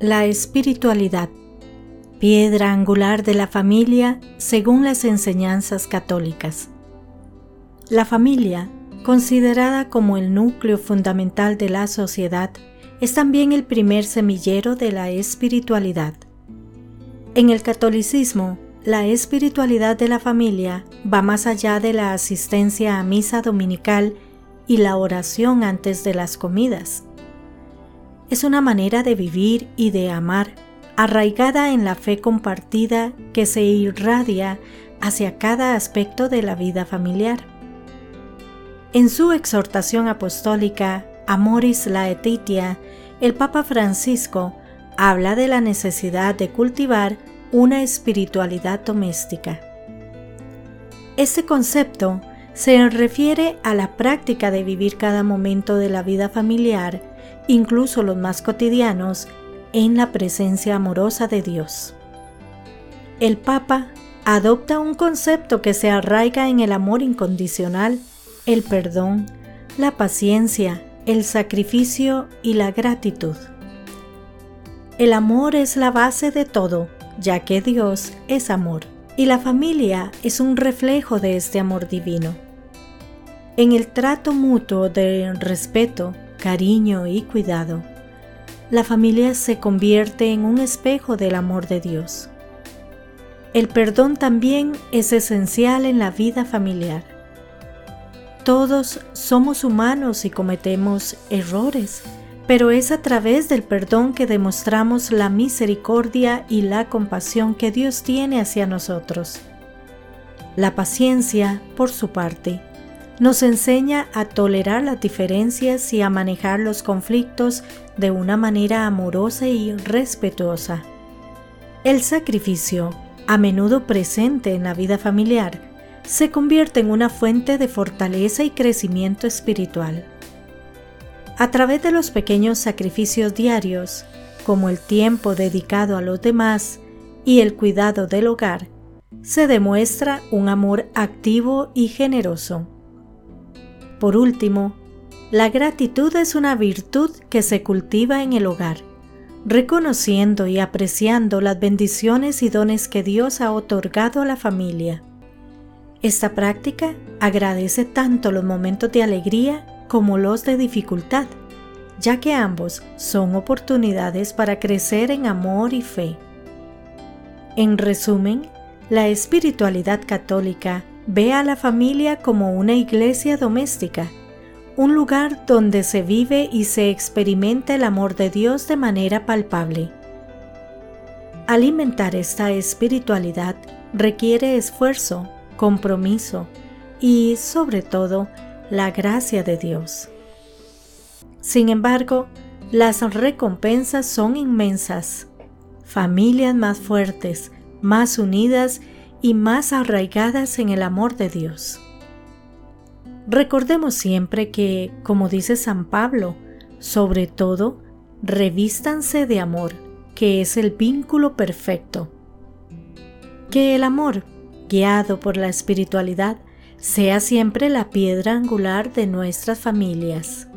La espiritualidad, piedra angular de la familia según las enseñanzas católicas. La familia, considerada como el núcleo fundamental de la sociedad, es también el primer semillero de la espiritualidad. En el catolicismo, la espiritualidad de la familia va más allá de la asistencia a misa dominical y la oración antes de las comidas es una manera de vivir y de amar, arraigada en la fe compartida que se irradia hacia cada aspecto de la vida familiar. En su exhortación apostólica Amoris Laetitia, el Papa Francisco habla de la necesidad de cultivar una espiritualidad doméstica. Este concepto se refiere a la práctica de vivir cada momento de la vida familiar incluso los más cotidianos, en la presencia amorosa de Dios. El Papa adopta un concepto que se arraiga en el amor incondicional, el perdón, la paciencia, el sacrificio y la gratitud. El amor es la base de todo, ya que Dios es amor, y la familia es un reflejo de este amor divino. En el trato mutuo de respeto, cariño y cuidado, la familia se convierte en un espejo del amor de Dios. El perdón también es esencial en la vida familiar. Todos somos humanos y cometemos errores, pero es a través del perdón que demostramos la misericordia y la compasión que Dios tiene hacia nosotros. La paciencia, por su parte, nos enseña a tolerar las diferencias y a manejar los conflictos de una manera amorosa y respetuosa. El sacrificio, a menudo presente en la vida familiar, se convierte en una fuente de fortaleza y crecimiento espiritual. A través de los pequeños sacrificios diarios, como el tiempo dedicado a los demás y el cuidado del hogar, se demuestra un amor activo y generoso. Por último, la gratitud es una virtud que se cultiva en el hogar, reconociendo y apreciando las bendiciones y dones que Dios ha otorgado a la familia. Esta práctica agradece tanto los momentos de alegría como los de dificultad, ya que ambos son oportunidades para crecer en amor y fe. En resumen, la espiritualidad católica Ve a la familia como una iglesia doméstica, un lugar donde se vive y se experimenta el amor de Dios de manera palpable. Alimentar esta espiritualidad requiere esfuerzo, compromiso y, sobre todo, la gracia de Dios. Sin embargo, las recompensas son inmensas. Familias más fuertes, más unidas y más arraigadas en el amor de Dios. Recordemos siempre que, como dice San Pablo, sobre todo, revístanse de amor, que es el vínculo perfecto. Que el amor, guiado por la espiritualidad, sea siempre la piedra angular de nuestras familias.